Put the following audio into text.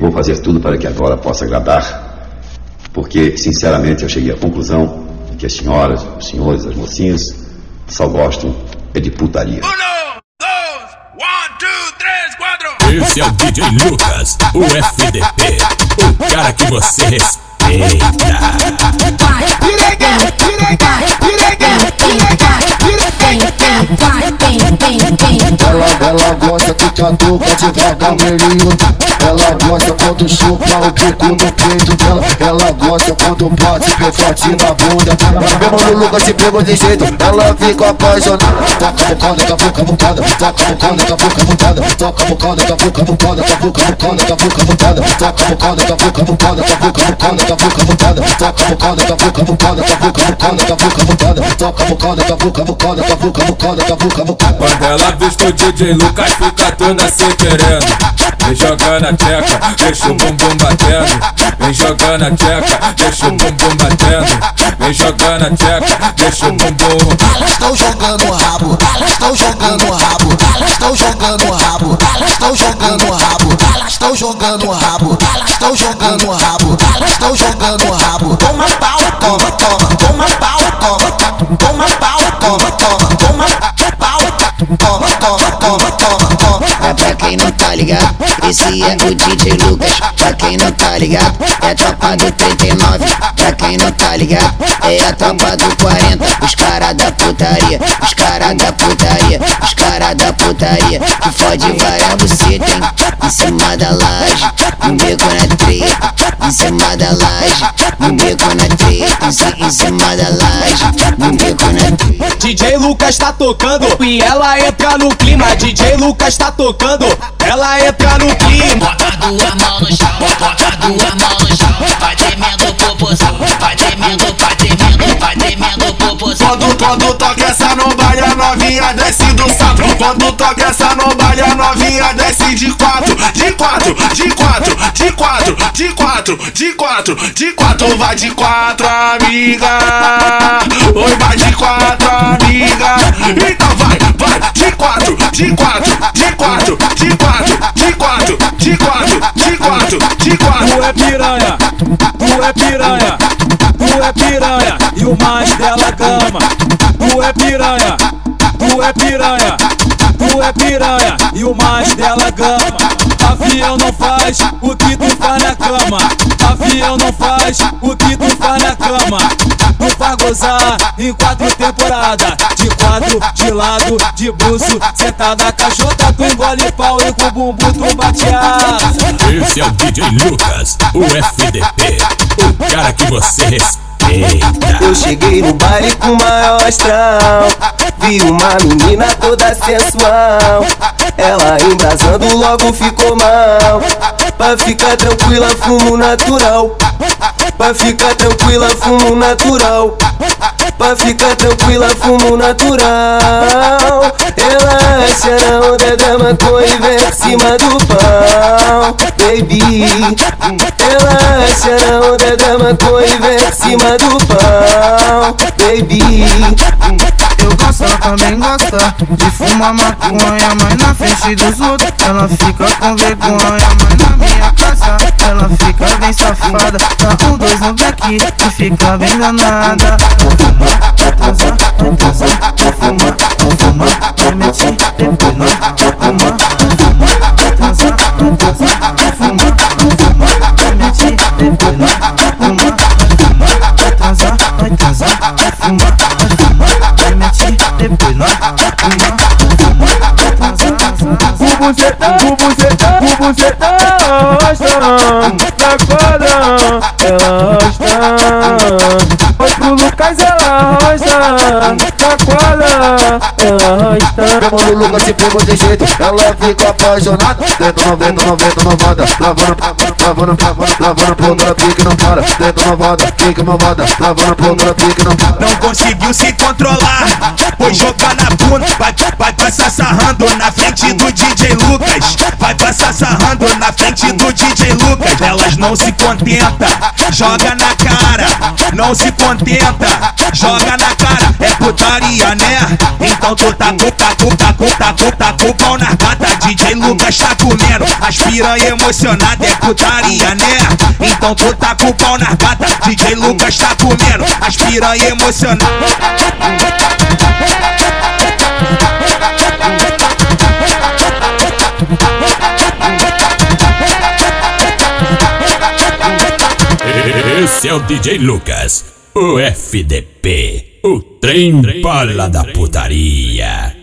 Vou fazer tudo para que agora possa agradar, porque, sinceramente, eu cheguei à conclusão de que as senhoras, os senhores, as mocinhas só gostam é de putaria. Uno, dois, one, two, três, quatro. Esse é o DJ Lucas, o FDP, o cara que você respeita. Ela, ela gosta que catuca devagar melinho Ela gosta quando chupa o bico no peito dela Ela gosta quando bate bem forte na bunda Meu mano Lucas se pegou de jeito Ela fica apaixonada Toca a bocada, daqui a pouco a bocada Toca a bocada, daqui a pouco a bocada Toca bocada, daqui a pouco a bocada Daqui a pouco a bocada, daqui a pouco a bocada Toca a bocada, daqui a pouco a bocada Daqui a pouco a bocada, daqui a pouco a bocada Toca a bocada, daqui a pouco a bocada Daqui a pouco a bocada, daqui a pouco a bocada Toca bocada, daqui a pouco a bocada Daqui a pouco a bocada, daqui a pouco a bocada Quando ela vê que o DJ Lucas fica toda se querendo Vem jogando a tcheca, deixa o bumbum batendo Vem jogando a tcheca, deixa o bumbum batendo Vem jogando a tcheca, deixa o bumbum Elas estão jogando o rabo, elas estão jogando o rabo, elas estão jogando o rabo, elas estão jogando o rabo, elas estão jogando o rabo, elas estão jogando o rabo, elas estão jogando o rabo. Toma pau, toma, toma, toma pau, toma, toma pau, toma, toma, toma pau, toma, toma, toma, esse é o DJ Lucas. Pra quem não tá ligado, é a tropa do 39. Pra quem não tá ligado, é a tropa do 40. Os cara da putaria, os cara da putaria, os cara da putaria. Que fode várias buceta, hein? Em cima da laje, no beco na treta. Em cima da laje, no beco na treta. Em cima da laje, no beco na treta. DJ Lucas tá tocando e ela entra no clima. DJ Lucas tá tocando, ela entra no clima. Bota duas mãos no chão, bota duas mãos no chão. Vai tremendo popozão, vai tremendo, vai tremendo, vai tremendo popozão. Quando, quando toca essa no Quando toca essa no baile, a novinha desce de quatro, de quatro, de quatro, de quatro, de quatro, de quatro, de quatro, vai de quatro, amiga. Oi, vai de quatro, amiga. Então vai, vai, de quatro, de quatro, de quatro, de quatro, de quatro, de quatro, de quatro, de Tu quatro. é piranha, tu é piranha, tu é piranha E o mais dela gama mais dela gama. Avião não faz o que tu faz na cama. Avião não faz o que tu faz na cama. Tu faz gozar em quatro temporadas. De quatro, de lado, de bruxo Sentada cachota, tu engole pau E com o bumbum tu bateado Esse é o DJ Lucas, o FDP, o cara que você respeita. Eu cheguei no baile com maior astral. Vi uma menina toda sensual Ela embrasando logo ficou mal. Pra ficar tranquila fumo natural. Pra ficar tranquila fumo natural. Pra ficar tranquila fumo natural. Relaxa na onda da maconha e vem em cima do pau Baby. Relaxa na onda da maconha e vem em cima do pau Baby. ela também gosta de fumar maconha, mas na frente dos outros ela fica com vergonha. Mas na minha casa ela fica bem safada. Dá um dois no back e fica bem danada. Vou fumar, vai transar, vai transar, vou fumar, vou fumar, vai mentir, depois não. Vou fumar, vou fumar, vai transar, vai transar, vou fumar, vou fumar, vai mentir, depois não. Vou fumar, vai transar, vai transar, vai fumar, bucetão, o bucetão arrasta Na quadra, ela arrasta Vai pro Lucas, ela Na quadra, ela arrasta Meu mano Lucas se pegou de jeito Ela fica apaixonada. Dentro noventa, noventa, novada Lavando, lavando, lavando, lavando na pique não para Dentro novada, pique mamada Lavando, na pique não para Não conseguiu se controlar, foi jogar na bunda. Vai, vai passar sarrando na frente do DJ Lucas. Vai passar sarrando na frente do DJ Lucas. Elas não se contentam, joga na cara, não se contenta, joga na cara, é putaria, né? Então tu tá com, tá tá com, tá com, tá com pau na gata, piranha emocionada é putaria, né? Então tu tá com pau na gata, DJ Lucas tá comendo, as piranha emocionada. Esse é o DJ Lucas, o FDP, o trem bala da putaria.